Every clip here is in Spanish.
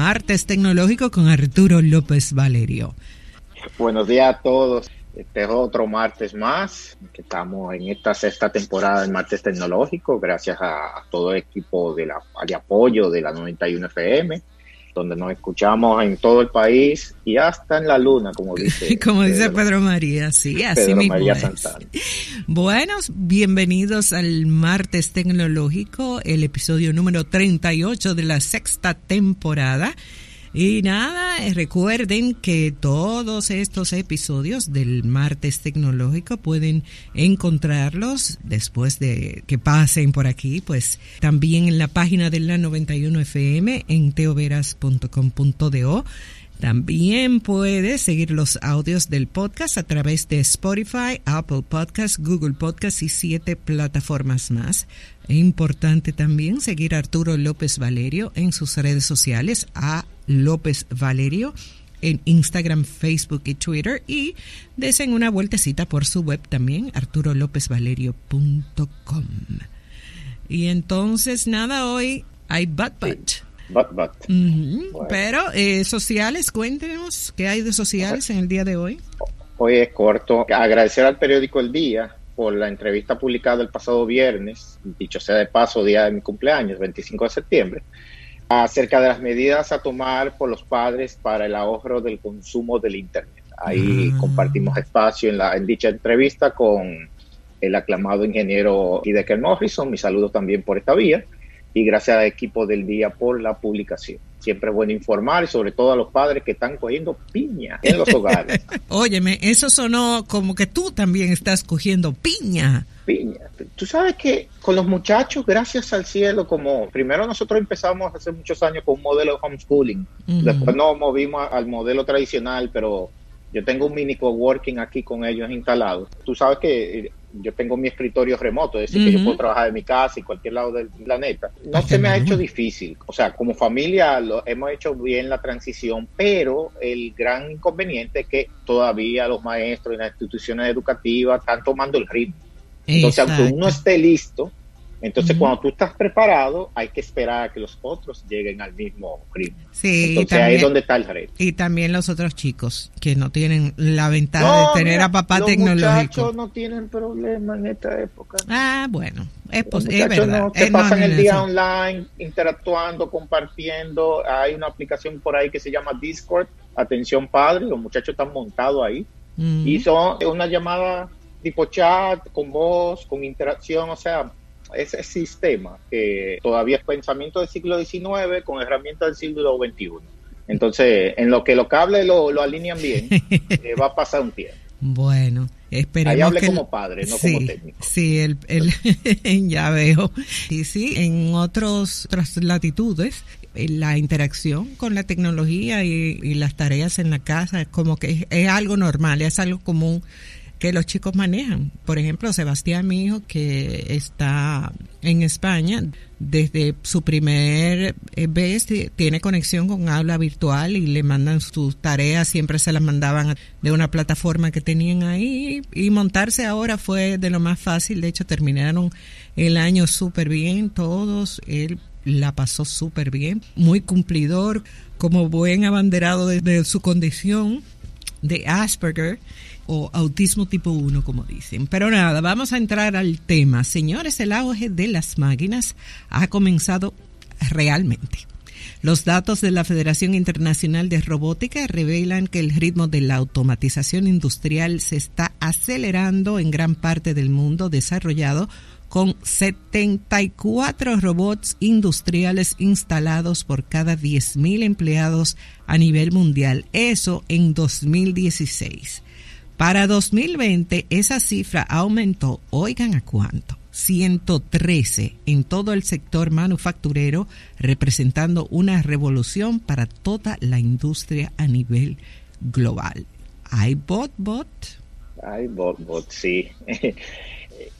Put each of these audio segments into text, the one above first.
Martes Tecnológico con Arturo López Valerio. Buenos días a todos. Este es otro martes más, que estamos en esta sexta temporada del Martes Tecnológico, gracias a, todo el equipo de, la, de apoyo de la 91 FM, donde nos escuchamos en todo el país y hasta en la luna, como dice. como dice Pedro, María, sí, así Pedro María Santana. Buenos, bienvenidos al Martes Tecnológico, el episodio número 38 de la sexta temporada. Y nada, recuerden que todos estos episodios del martes tecnológico pueden encontrarlos después de que pasen por aquí, pues también en la página de la 91 FM en teoveras.com.do. También puedes seguir los audios del podcast a través de Spotify, Apple Podcasts, Google Podcasts y siete plataformas más. Importante también seguir a Arturo López Valerio en sus redes sociales, a López Valerio en Instagram, Facebook y Twitter y desen una vueltecita por su web también, arturolopezvalerio.com. Y entonces, nada, hoy hay Butt Butt. Pero eh, sociales, cuéntenos qué hay de sociales en el día de hoy. Hoy es corto. Agradecer al periódico El Día por la entrevista publicada el pasado viernes, dicho sea de paso, día de mi cumpleaños, 25 de septiembre, acerca de las medidas a tomar por los padres para el ahorro del consumo del Internet. Ahí ah. compartimos espacio en, la, en dicha entrevista con el aclamado ingeniero Hideker Morrison. Mi saludo también por esta vía y gracias al equipo del día por la publicación. Siempre es bueno informar, sobre todo a los padres que están cogiendo piña en los hogares. Óyeme, eso sonó como que tú también estás cogiendo piña. Piña. Tú sabes que con los muchachos, gracias al cielo, como primero nosotros empezamos hace muchos años con un modelo de homeschooling, después nos movimos al modelo tradicional, pero yo tengo un mini coworking aquí con ellos instalados. Tú sabes que yo tengo mi escritorio remoto, es decir, que yo puedo trabajar de mi casa y cualquier lado del planeta. No se me ha hecho difícil. O sea, como familia lo, hemos hecho bien la transición, pero el gran inconveniente es que todavía los maestros y las instituciones educativas están tomando el ritmo. Entonces, aunque uno esté listo, entonces, cuando tú estás preparado, hay que esperar a que los otros lleguen al mismo ritmo. Sí, Entonces, ahí es donde está el reto. Y también los otros chicos que no tienen la ventaja de tener a papá tecnológico. Los muchachos no tienen problema en esta época. Ah, bueno, es, posible. No, que pasan el día online interactuando, compartiendo. Hay una aplicación por ahí que se llama Discord. Atención, padre, los muchachos están montados ahí. Y son una llamada tipo chat, con voz, con interacción, o sea, ese sistema que todavía es pensamiento del siglo XIX con herramientas del siglo XXI. Entonces, en lo que los cables lo, lo alinean bien, eh, va a pasar un tiempo. Bueno, esperemos Ahí hable como padre, no como técnico. Sí, el, el ya veo. Y sí, en otros, otras latitudes, eh, la interacción con la tecnología y, y, las tareas en la casa es como que es algo normal, es algo común que los chicos manejan. Por ejemplo, Sebastián, mi hijo, que está en España, desde su primer eh, vez tiene conexión con aula virtual y le mandan sus tareas, siempre se las mandaban de una plataforma que tenían ahí y montarse ahora fue de lo más fácil. De hecho, terminaron el año súper bien todos. Él la pasó súper bien, muy cumplidor, como buen abanderado de su condición de Asperger o autismo tipo 1, como dicen. Pero nada, vamos a entrar al tema. Señores, el auge de las máquinas ha comenzado realmente. Los datos de la Federación Internacional de Robótica revelan que el ritmo de la automatización industrial se está acelerando en gran parte del mundo desarrollado con 74 robots industriales instalados por cada 10.000 empleados a nivel mundial. Eso en 2016. Para 2020 esa cifra aumentó, oigan a cuánto, 113 en todo el sector manufacturero, representando una revolución para toda la industria a nivel global. ¿Hay bot bot? Hay bot bot, sí.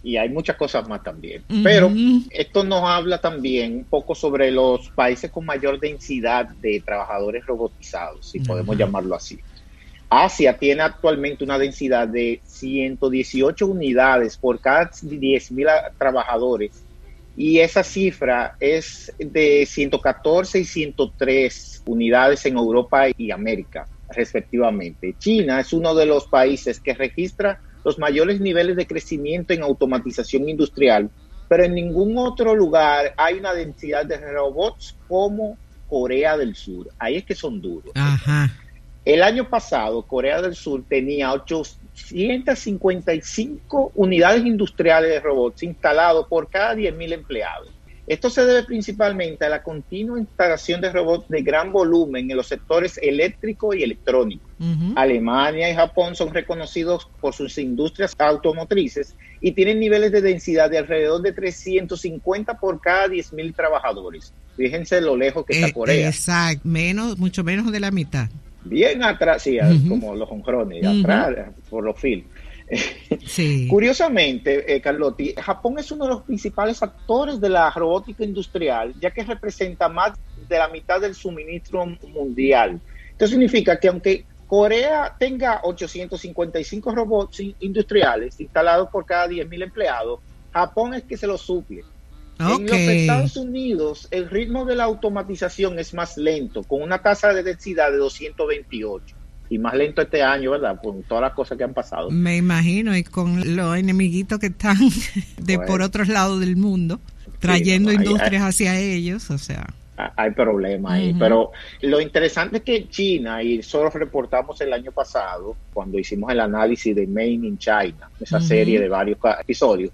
y hay muchas cosas más también. Pero esto nos habla también un poco sobre los países con mayor densidad de trabajadores robotizados, si podemos llamarlo así. Asia tiene actualmente una densidad de 118 unidades por cada 10.000 trabajadores y esa cifra es de 114 y 103 unidades en Europa y América, respectivamente. China es uno de los países que registra los mayores niveles de crecimiento en automatización industrial, pero en ningún otro lugar hay una densidad de robots como Corea del Sur. Ahí es que son duros. El año pasado, Corea del Sur tenía 855 unidades industriales de robots instalados por cada 10.000 empleados. Esto se debe principalmente a la continua instalación de robots de gran volumen en los sectores eléctrico y electrónico. Alemania y Japón son reconocidos por sus industrias automotrices y tienen niveles de densidad de alrededor de 350 por cada 10.000 trabajadores. Fíjense lo lejos que está eh, Corea. Exacto, menos, mucho menos de la mitad. Bien atrás, sí, como los hongrones, atrás, por los fil. Curiosamente, eh, Carlotti, Japón es uno de los principales actores de la robótica industrial, ya que representa más de la mitad del suministro mundial. Esto significa que aunque Corea tenga 855 robots industriales instalados por cada 10.000 empleados, Japón es que se los suple. En los Estados Unidos, el ritmo de la automatización es más lento, con una tasa de densidad de 228 y más lento este año, ¿verdad? Con todas las cosas que han pasado. Me imagino, y con los enemiguitos que están de por otros lados del mundo, trayendo industrias hacia ellos, o sea. Hay problemas ahí, pero lo interesante es que China, y solo reportamos el año pasado, cuando hicimos el análisis de Made in China, esa serie de varios episodios,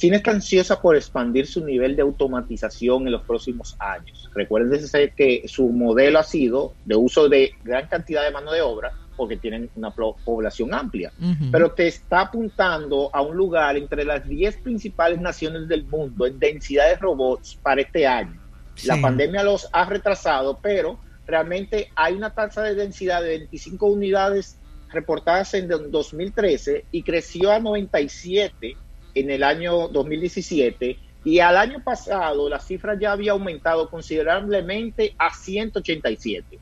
China está ansiosa por expandir su nivel de automatización en los próximos años. Recuerden que su modelo ha sido de uso de gran cantidad de mano de obra porque tienen una población amplia, pero te está apuntando a un lugar entre las 10 principales naciones del mundo en densidad de robots para este año. La pandemia los ha retrasado, pero realmente hay una tasa de densidad de 25 unidades reportadas en 2013 y creció a 97 en el año 2017 y al año pasado la cifra ya había aumentado considerablemente a 187.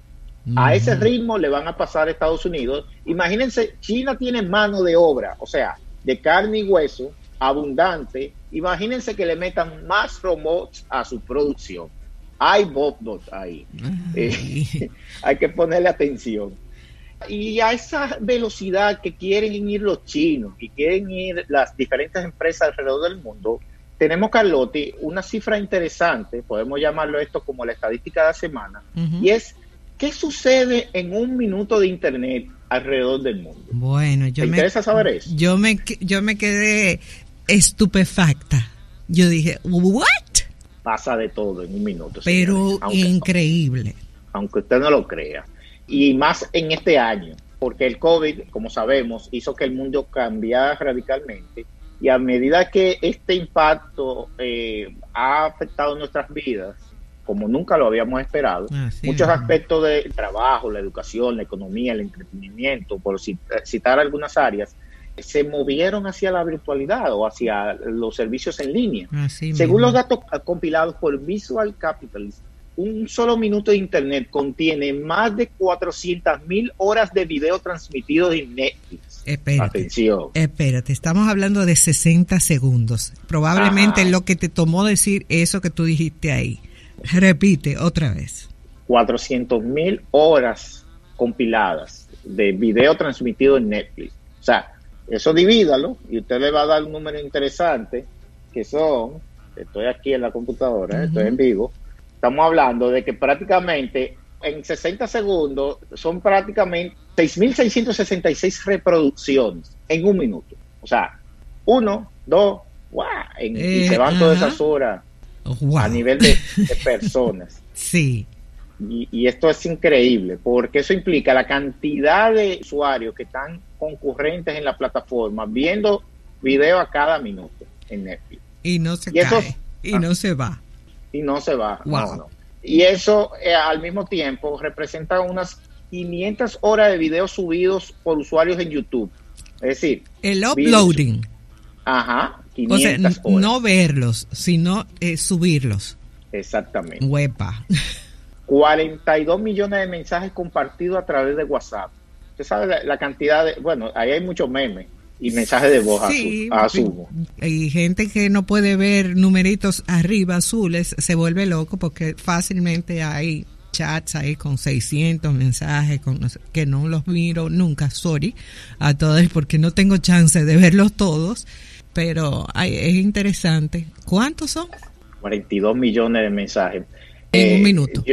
A ese ritmo le van a pasar a Estados Unidos. Imagínense, China tiene mano de obra, o sea, de carne y hueso, abundante. Imagínense que le metan más robots a su producción. Hay bots ahí. Eh, hay que ponerle atención. Y a esa velocidad que quieren ir los chinos y quieren ir las diferentes empresas alrededor del mundo, tenemos, Carlotti, una cifra interesante, podemos llamarlo esto como la estadística de la semana, y es qué sucede en un minuto de Internet alrededor del mundo. Bueno, yo ¿Te interesa saber eso? Yo me, yo me quedé estupefacta. Yo dije, ¿what? Pasa de todo en un minuto. Pero increíble. Aunque usted no lo crea y más en este año, porque el COVID, como sabemos, hizo que el mundo cambiara radicalmente y a medida que este impacto eh, ha afectado nuestras vidas, como nunca lo habíamos esperado, muchos aspectos del trabajo, la educación, la economía, el entretenimiento, por citar algunas áreas, se movieron hacia la virtualidad o hacia los servicios en línea. Según los datos compilados por Visual Capitalist, un solo minuto de internet contiene más de 400 mil horas de video transmitidos en Netflix. Espérate, Atención. Espérate, estamos hablando de 60 segundos. Probablemente lo que te tomó decir eso que tú dijiste ahí. Repite otra vez. 400 mil horas compiladas de video transmitido en Netflix. O sea, eso divídalo y usted le va a dar un número interesante que son, estoy aquí en la computadora, estoy en vivo, Estamos hablando de que prácticamente en 60 segundos son prácticamente 6.666 reproducciones en un minuto. O sea, uno, dos, wow, y se van todas esas horas a nivel de, personas. sí. Y, y, esto es increíble, porque eso implica la cantidad de usuarios que están concurrentes en la plataforma viendo video a cada minuto en Netflix. Y no se cae, y no se va y no se va. Y eso eh, al mismo tiempo representa unas 500 horas de videos subidos por usuarios en YouTube. Es decir, el uploading. ajá, 500 o sea, no verlos, sino eh, subirlos. Exactamente. Huepa. 42 millones de mensajes compartidos a través de WhatsApp. Usted sabe la, cantidad de, bueno, ahí hay muchos memes y mensajes de voz sí, asumo. Y gente que no puede ver numeritos arriba azules se vuelve loco porque fácilmente hay chats ahí con 600 mensajes con, que no los miro nunca, sorry a todos porque no tengo chance de verlos todos, pero es interesante. ¿Cuántos son? 42 millones de mensajes. En un eh, minuto.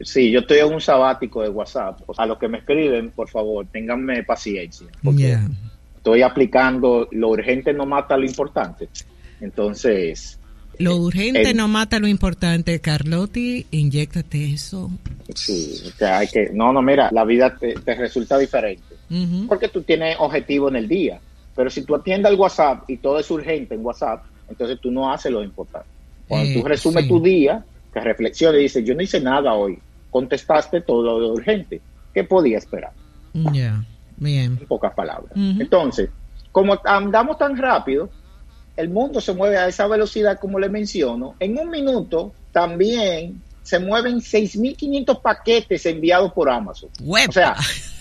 sí, yo estoy en un sabático de WhatsApp. A los que me escriben, por favor, ténganme paciencia. Porque estoy aplicando lo urgente no mata lo importante. Entonces. Lo urgente no mata lo importante, Carlotti, inyectate eso. Sí, hay que. No, no, mira, la vida te, resulta diferente. Porque tú tienes objetivo en el día. Pero si tú atiendes al WhatsApp y todo es urgente en WhatsApp, entonces tú no haces lo importante. Cuando tú eh, resumes tu día, que reflexiones y dices, yo no hice nada hoy, contestaste todo lo urgente. ¿Qué podía esperar? Ya, bien. En pocas palabras. Entonces, como andamos tan rápido, el mundo se mueve a esa velocidad como le menciono. En un minuto también se mueven 6.500 paquetes enviados por Amazon. O sea,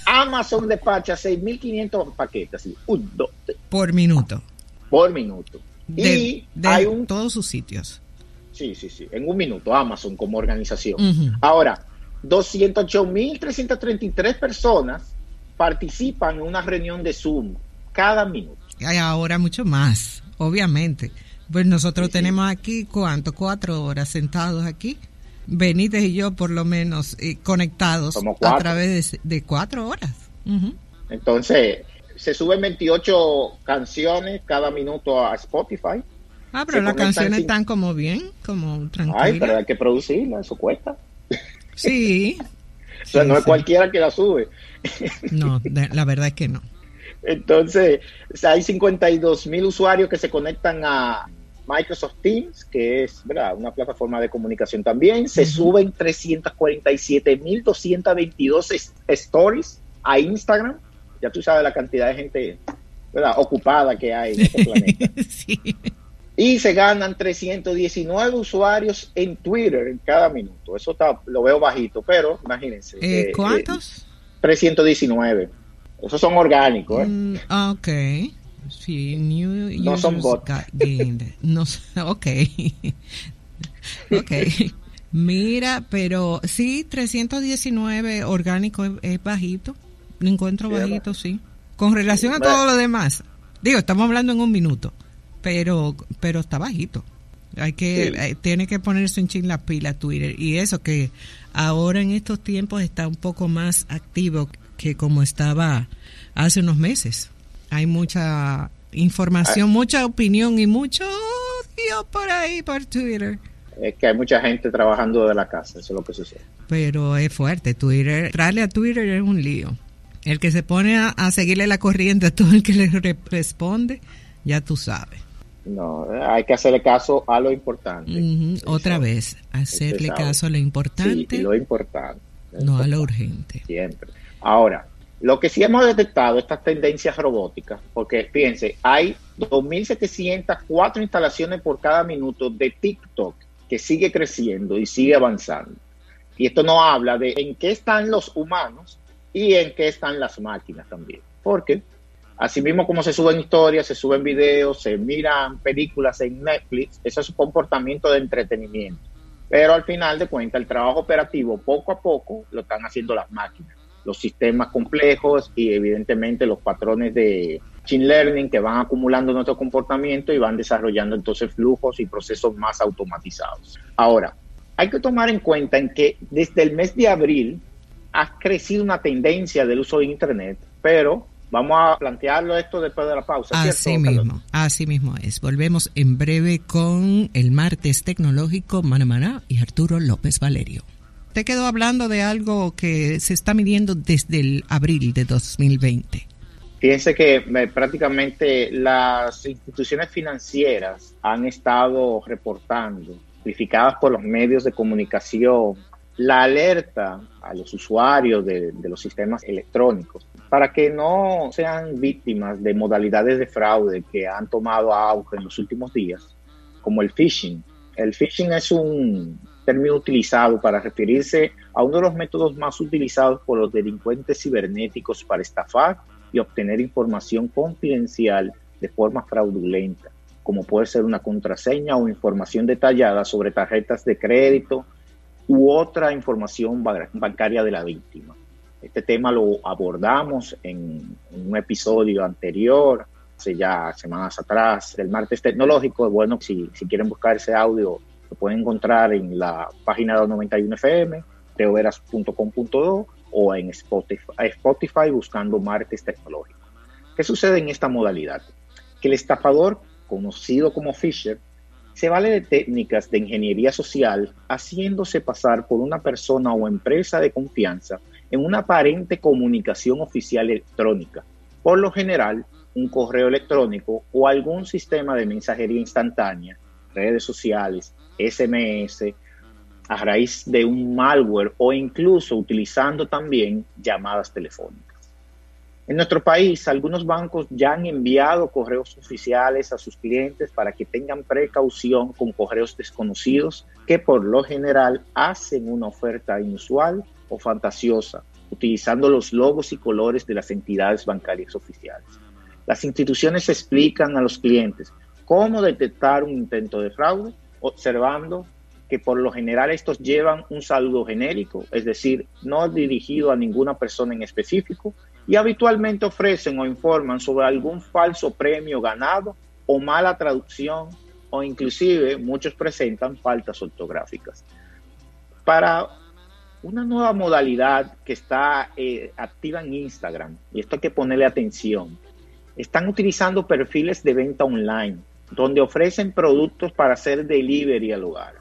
Amazon despacha 6.500 paquetes. Por minuto. Por minuto. y hay un, todos sus sitios. Sí, sí, sí. En un minuto, Amazon como organización. Ahora, 208.333 personas participan en una reunión de Zoom cada minuto. Hay ahora mucho más, obviamente. Pues nosotros tenemos aquí, ¿cuánto? Cuatro horas sentados aquí. Benítez y yo, por lo menos, eh, conectados a través de, cuatro horas. Entonces, se suben 28 canciones cada minuto a Spotify Ah, pero las canciones están como bien, como tranquilas. Ay, pero hay que producirla, eso cuesta. Sí. O sea, no es cualquiera que la sube. no, la verdad es que no. Entonces, hay 52 mil usuarios que se conectan a Microsoft Teams, que es ¿verdad? una plataforma de comunicación también. Se suben 347 mil 222 stories a Instagram. Ya tú sabes la cantidad de gente ¿verdad? ocupada que hay en este planeta. sí. Y se ganan 319 usuarios en Twitter en cada minuto. Eso está, lo veo bajito, pero imagínense. Eh, ¿Cuántos? 319. Esos son orgánicos. ¿eh? Mm, ok. Sí, no son bots. No, ok. ok. Mira, pero sí, 319 orgánico es, bajito. Lo encuentro bajito, sí. Con relación a todo lo demás. Digo, estamos hablando en un minuto pero pero está bajito. Hay que eh, tiene que ponerse en chin la pila Twitter y eso que ahora en estos tiempos está un poco más activo que como estaba hace unos meses. Hay mucha información, ah. mucha opinión y mucho odio por ahí por Twitter. Es que hay mucha gente trabajando de la casa, eso es lo que sucede. Pero es fuerte, Twitter, traerle a Twitter es un lío. El que se pone a, a seguirle la corriente a todo el que le responde, ya tú sabes. No, hay que hacerle caso a lo importante. Otra vez, hacerle caso a lo importante. Sí, lo importante. no a lo urgente. Siempre. Ahora, lo que sí hemos detectado, estas tendencias robóticas, porque fíjense, hay 2.704 instalaciones por cada minuto de TikTok que sigue creciendo y sigue avanzando. Y esto no habla de en qué están los humanos y en qué están las máquinas también. Porque Asimismo, como se suben historias, se suben videos, se miran películas en Netflix, eso es un comportamiento de entretenimiento. Pero al final de cuentas, el trabajo operativo poco a poco lo están haciendo las máquinas, los sistemas complejos y evidentemente los patrones de machine learning que van acumulando nuestro comportamiento y van desarrollando entonces flujos y procesos más automatizados. Ahora, hay que tomar en cuenta en que desde el mes de abril ha crecido una tendencia del uso de Internet, pero Vamos a plantearlo esto después de la pausa. Así mismo, así mismo es. Volvemos en breve con el martes tecnológico Manamaná y Arturo López Valerio. Te quedo hablando de algo que se está midiendo desde el abril de 2020. Fíjense que eh, prácticamente las instituciones financieras han estado reportando, verificadas por los medios de comunicación, la alerta a los usuarios de, los sistemas electrónicos para que no sean víctimas de modalidades de fraude que han tomado auge en los últimos días, como el phishing. El phishing es un término utilizado para referirse a uno de los métodos más utilizados por los delincuentes cibernéticos para estafar y obtener información confidencial de forma fraudulenta, como puede ser una contraseña o información detallada sobre tarjetas de crédito u otra información bancaria de la víctima. Este tema lo abordamos en, un episodio anterior, hace ya semanas atrás, del martes tecnológico. Bueno, si, si quieren buscar ese audio, lo pueden encontrar en la página de 91FM, teoveras.com.do o en Spotify, Spotify buscando martes tecnológico. ¿Qué sucede en esta modalidad? Que el estafador, conocido como Fisher, se vale de técnicas de ingeniería social haciéndose pasar por una persona o empresa de confianza en una aparente comunicación oficial electrónica, por lo general un correo electrónico o algún sistema de mensajería instantánea, redes sociales, SMS, a raíz de un malware o incluso utilizando también llamadas telefónicas. En nuestro país, algunos bancos ya han enviado correos oficiales a sus clientes para que tengan precaución con correos desconocidos que por lo general hacen una oferta inusual o fantasiosa, utilizando los logos y colores de las entidades bancarias oficiales. Las instituciones explican a los clientes cómo detectar un intento de fraude, observando que por lo general estos llevan un saludo genérico, es decir, no dirigido a ninguna persona en específico, y habitualmente ofrecen o informan sobre algún falso premio ganado o mala traducción o inclusive muchos presentan faltas ortográficas. Para una nueva modalidad que está eh, activa en Instagram, y esto hay que ponerle atención, están utilizando perfiles de venta online donde ofrecen productos para hacer delivery al hogar.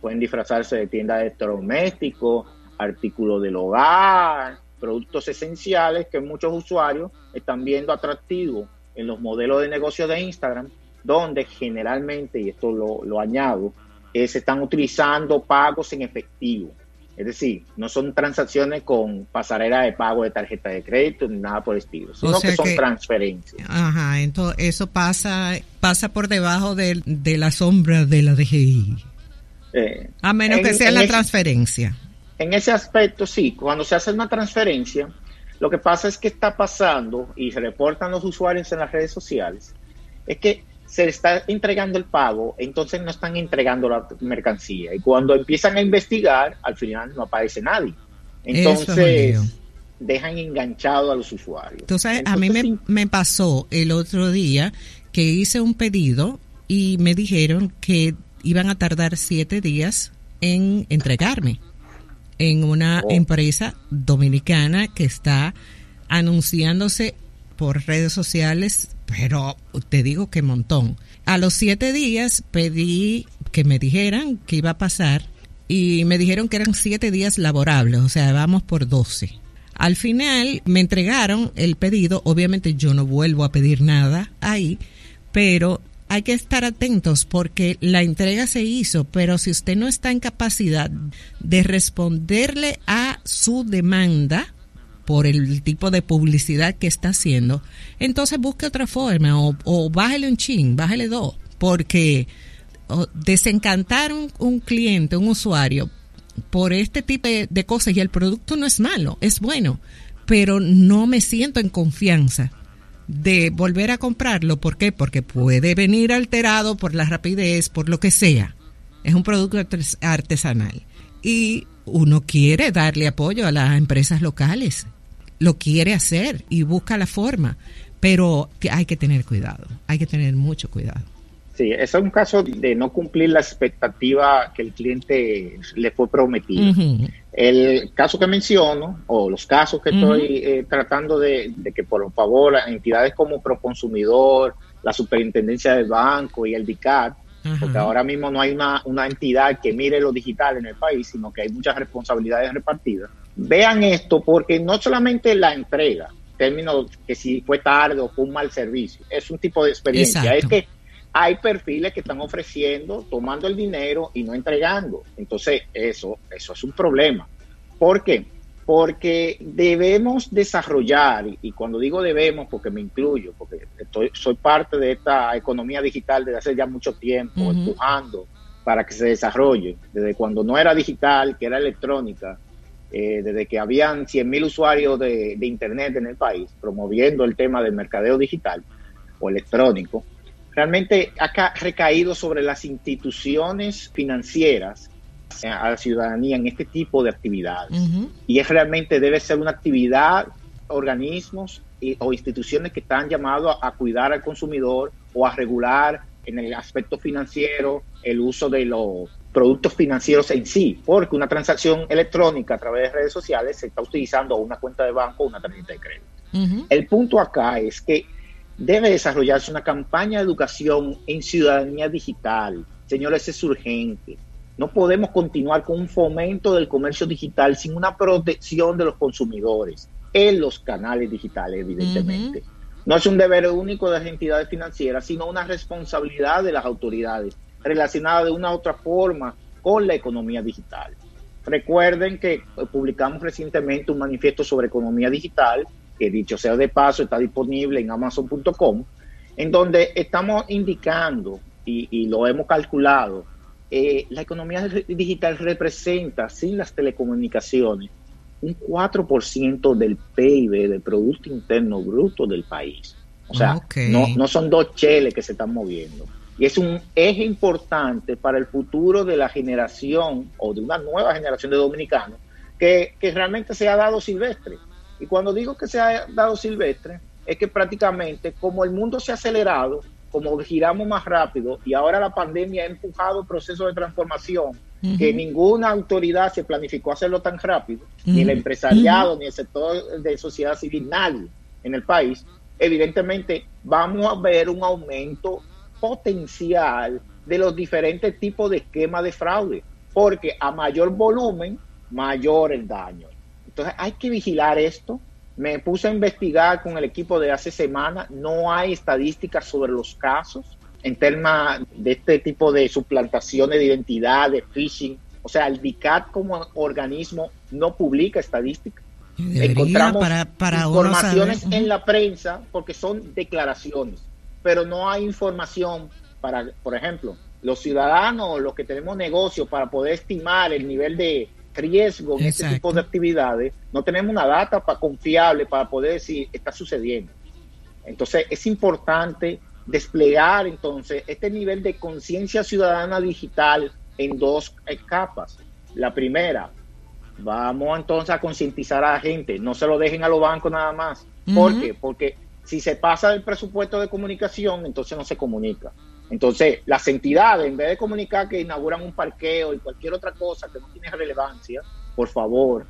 Pueden disfrazarse de tienda de electrodomésticos, artículos del hogar, productos esenciales que muchos usuarios están viendo atractivos en los modelos de negocio de Instagram, donde generalmente, y esto lo, añado, eh, se están utilizando pagos en efectivo. Es decir, no son transacciones con pasarela de pago de tarjeta de crédito ni nada por el estilo, sino que son transferencias. Ajá, entonces eso pasa pasa por debajo de, la sombra de la DGI. Eh, a menos que sea la transferencia en ese aspecto, sí, cuando se hace una transferencia, lo que pasa es que está pasando y se reportan los usuarios en las redes sociales, es que se está entregando el pago, entonces no están entregando la mercancía. Y cuando empiezan a investigar, al final no aparece nadie. Entonces, dejan enganchado a los usuarios. Entonces, a mí me, me pasó el otro día que hice un pedido y me dijeron que iban a tardar siete días en entregarme en una oh. empresa dominicana que está anunciándose por redes sociales, pero te digo que montón. A los siete días pedí que me dijeran qué iba a pasar y me dijeron que eran siete días laborables, o sea, vamos por doce. Al final me entregaron el pedido, obviamente yo no vuelvo a pedir nada ahí, pero hay que estar atentos porque la entrega se hizo, pero si usted no está en capacidad de responderle a su demanda por el tipo de publicidad que está haciendo, entonces busque otra forma o, bájale un chin, bájale dos, porque desencantar un, un cliente, un usuario, por este tipo de cosas y el producto no es malo, es bueno, pero no me siento en confianza de volver a comprarlo. ¿Por qué? Porque puede venir alterado por la rapidez, por lo que sea. Es un producto artesanal. Y uno quiere darle apoyo a las empresas locales. Lo quiere hacer y busca la forma. Pero hay que tener cuidado. Hay que tener mucho cuidado. Sí, es un caso de no cumplir la expectativa que el cliente le fue prometido. El caso que menciono, o los casos que estoy eh, tratando de, que por favor entidades como Proconsumidor, la Superintendencia del Banco y el DICAT, porque ahora mismo no hay una, una entidad que mire lo digital en el país, sino que hay muchas responsabilidades repartidas. Vean esto porque no solamente la entrega, término que si fue tarde o fue un mal servicio, es un tipo de experiencia, es que hay perfiles que están ofreciendo, tomando el dinero y no entregando. Entonces, eso, eso es un problema. ¿Por qué? Porque debemos desarrollar, y cuando digo debemos, porque me incluyo, porque estoy, soy parte de esta economía digital desde hace ya mucho tiempo, empujando para que se desarrolle, desde cuando no era digital, que era electrónica, eh, desde que habían 100.000 usuarios de, de Internet en el país, promoviendo el tema del mercadeo digital o electrónico, realmente ha recaído sobre las instituciones financieras a la ciudadanía en este tipo de actividades. Y es realmente debe ser una actividad, organismos o instituciones que están llamados a, cuidar al consumidor o a regular en el aspecto financiero el uso de los productos financieros en sí, porque una transacción electrónica a través de redes sociales se está utilizando una cuenta de banco o una tarjeta de crédito. El punto acá es que debe desarrollarse una campaña de educación en ciudadanía digital. Señores, es urgente. No podemos continuar con un fomento del comercio digital sin una protección de los consumidores en los canales digitales, evidentemente. No es un deber único de las entidades financieras, sino una responsabilidad de las autoridades relacionada de una u otra forma con la economía digital. Recuerden que publicamos recientemente un manifiesto sobre economía digital que dicho sea de paso está disponible en amazon.com, en donde estamos indicando, y, lo hemos calculado, eh, la economía digital representa, sin las telecomunicaciones, un 4% del PIB, del Producto Interno Bruto del país. O sea, no, no son dos cheles que se están moviendo. Y es un eje importante para el futuro de la generación o de una nueva generación de dominicanos que, que realmente se ha dado silvestre. Y cuando digo que se ha dado silvestre, es que prácticamente como el mundo se ha acelerado, como giramos más rápido y ahora la pandemia ha empujado el proceso de transformación, que ninguna autoridad se planificó hacerlo tan rápido, ni el empresariado, ni el sector de sociedad civil, nadie en el país, evidentemente vamos a ver un aumento potencial de los diferentes tipos de esquemas de fraude, porque a mayor volumen, mayor el daño. Entonces hay que vigilar esto. Me puse a investigar con el equipo de hace semana. No hay estadísticas sobre los casos en temas de este tipo de suplantaciones de identidad, de phishing. O sea, el DICAT como organismo no publica estadísticas. Encontramos para, informaciones en la prensa porque son declaraciones, pero no hay información para, por ejemplo, los ciudadanos, los que tenemos negocios, para poder estimar el nivel de, riesgo en este tipo de actividades, no tenemos una data confiable para poder decir está sucediendo. Entonces es importante desplegar entonces este nivel de conciencia ciudadana digital en dos capas. La primera, vamos entonces a concientizar a la gente, no se lo dejen a los bancos nada más. ¿Por qué? Porque si se pasa del presupuesto de comunicación, entonces no se comunica. Entonces, las entidades, en vez de comunicar que inauguran un parqueo y cualquier otra cosa que no tiene relevancia, por favor,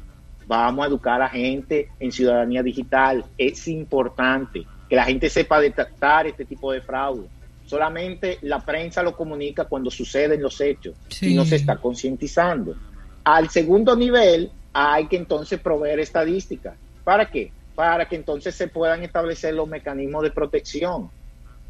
vamos a educar a la gente en ciudadanía digital. Es importante que la gente sepa detectar este tipo de fraude. Solamente la prensa lo comunica cuando suceden los hechos y no se está concientizando. Al segundo nivel, hay que entonces proveer estadísticas. ¿Para qué? Para que entonces se puedan establecer los mecanismos de protección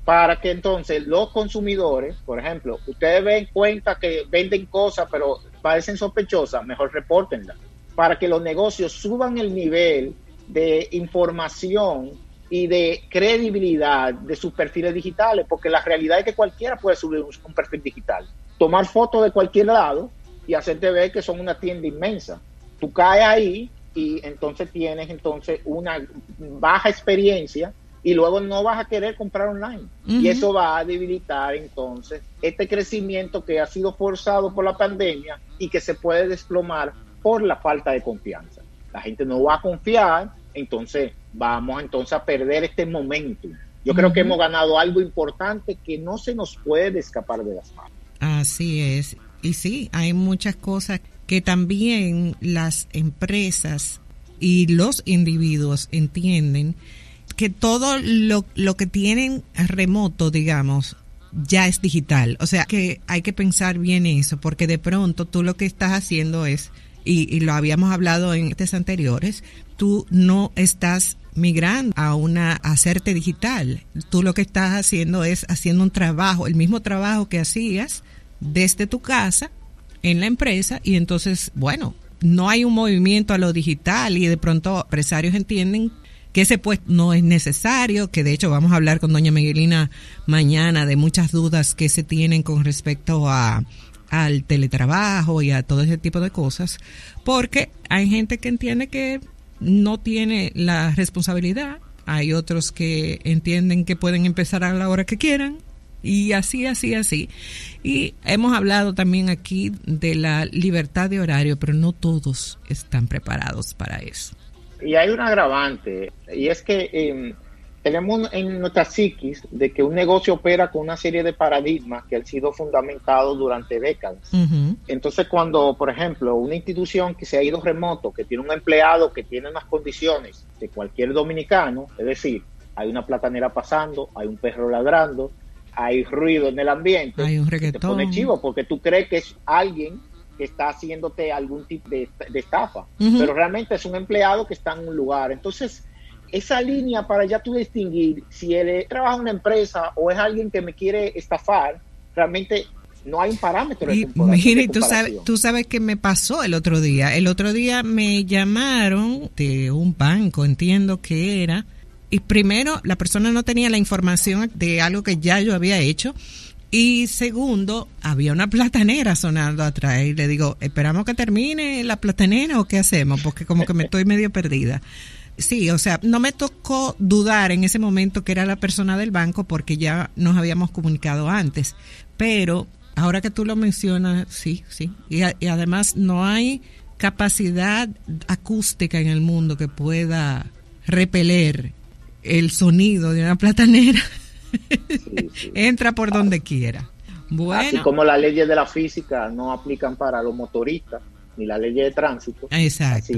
para que entonces los consumidores, por ejemplo, ustedes ven cuenta que venden cosas pero parecen sospechosas, mejor repórtenlas, para que los negocios suban el nivel de información y de credibilidad de sus perfiles digitales, porque la realidad es que cualquiera puede subir un, perfil digital, tomar fotos de cualquier lado y hacerte ver que son una tienda inmensa. Tú caes ahí y entonces tienes entonces una baja experiencia y luego no vas a querer comprar online. Y eso va a debilitar entonces este crecimiento que ha sido forzado por la pandemia y que se puede desplomar por la falta de confianza. La gente no va a confiar, entonces vamos entonces a perder este momento. Yo creo que hemos ganado algo importante que no se nos puede escapar de las manos. Así es. Y sí, hay muchas cosas que también las empresas y los individuos entienden que todo lo, lo que tienen remoto, digamos, ya es digital. O sea, que hay que pensar bien eso, porque de pronto tú lo que estás haciendo es y, lo habíamos hablado en estos anteriores, tú no estás migrando a una hacerte digital. Tú lo que estás haciendo es haciendo un trabajo, el mismo trabajo que hacías desde tu casa en la empresa y entonces, bueno, no hay un movimiento a lo digital y de pronto empresarios entienden que ese puesto no es necesario, que de hecho vamos a hablar con doña Miguelina mañana de muchas dudas que se tienen con respecto a al teletrabajo y a todo ese tipo de cosas, porque hay gente que entiende que no tiene la responsabilidad, hay otros que entienden que pueden empezar a la hora que quieran, y así, así, así. Y hemos hablado también aquí de la libertad de horario, pero no todos están preparados para eso. Y hay un agravante, y es que em, tenemos en nuestra psiquis de que un negocio opera con una serie de paradigmas que han sido fundamentados durante décadas. Entonces, cuando, por ejemplo, una institución que se ha ido remoto, que tiene un empleado que tiene unas condiciones de cualquier dominicano, es decir, hay una platanera pasando, hay un perro ladrando, hay ruido en el ambiente, hay un reggaetón. te pone chivo porque tú crees que es alguien que está haciéndote algún tipo de, estafa, pero realmente es un empleado que está en un lugar. Entonces, esa línea para ya tú distinguir si él trabaja en una empresa o es alguien que me quiere estafar, realmente no hay un parámetro. De y mire, tú sabes, tú sabes qué me pasó el otro día. El otro día me llamaron de un banco, entiendo que era, y primero la persona no tenía la información de algo que ya yo había hecho y segundo, había una platanera sonando atrás y le digo, esperamos que termine la platanera o qué hacemos, porque como que me estoy medio perdida. Sí, o sea, no me tocó dudar en ese momento que era la persona del banco porque ya nos habíamos comunicado antes, pero ahora que tú lo mencionas, sí, sí. Y, y además no hay capacidad acústica en el mundo que pueda repeler el sonido de una platanera. Entra por donde quiera. Bueno. Así como las leyes de la física no aplican para los motoristas, ni las leyes de tránsito. Exacto.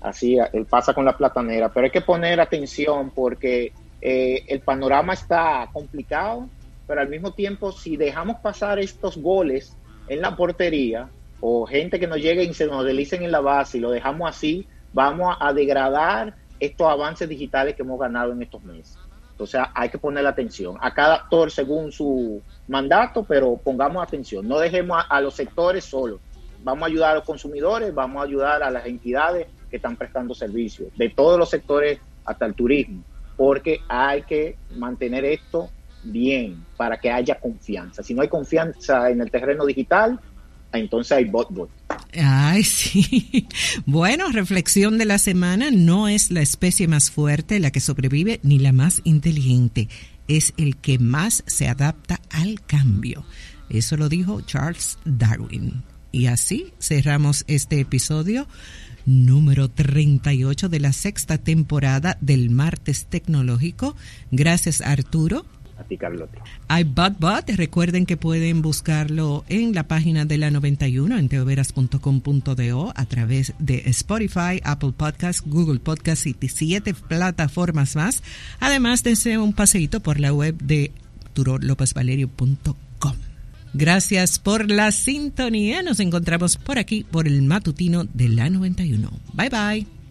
Así, así pasa con la platanera. Pero hay que poner atención porque eh, el panorama está complicado, pero al mismo tiempo, si dejamos pasar estos goles en la portería, o gente que nos llegue y se nos delicen en la base y lo dejamos así, vamos a degradar estos avances digitales que hemos ganado en estos meses. O sea, hay que poner atención a cada actor según su mandato, pero pongamos atención. No dejemos a, los sectores solos. Vamos a ayudar a los consumidores, vamos a ayudar a las entidades que están prestando servicios, de todos los sectores hasta el turismo, porque hay que mantener esto bien para que haya confianza. Si no hay confianza en el terreno digital, entonces hay bot. Ay, sí. Bueno, reflexión de la semana, no es la especie más fuerte la que sobrevive ni la más inteligente, es el que más se adapta al cambio. Eso lo dijo Charles Darwin. Y así cerramos este episodio número 38 de la sexta temporada del Martes Tecnológico. Gracias Arturo a ti, Carlote. Recuerden que pueden buscarlo en la página de la 91 en teoveras.com.do a través de Spotify, Apple Podcasts, Google Podcasts y siete plataformas más. Además, deseo un paseíto por la web de turolopezvalerio.com. Gracias por la sintonía. Nos encontramos por aquí por el matutino de la 91. Bye bye.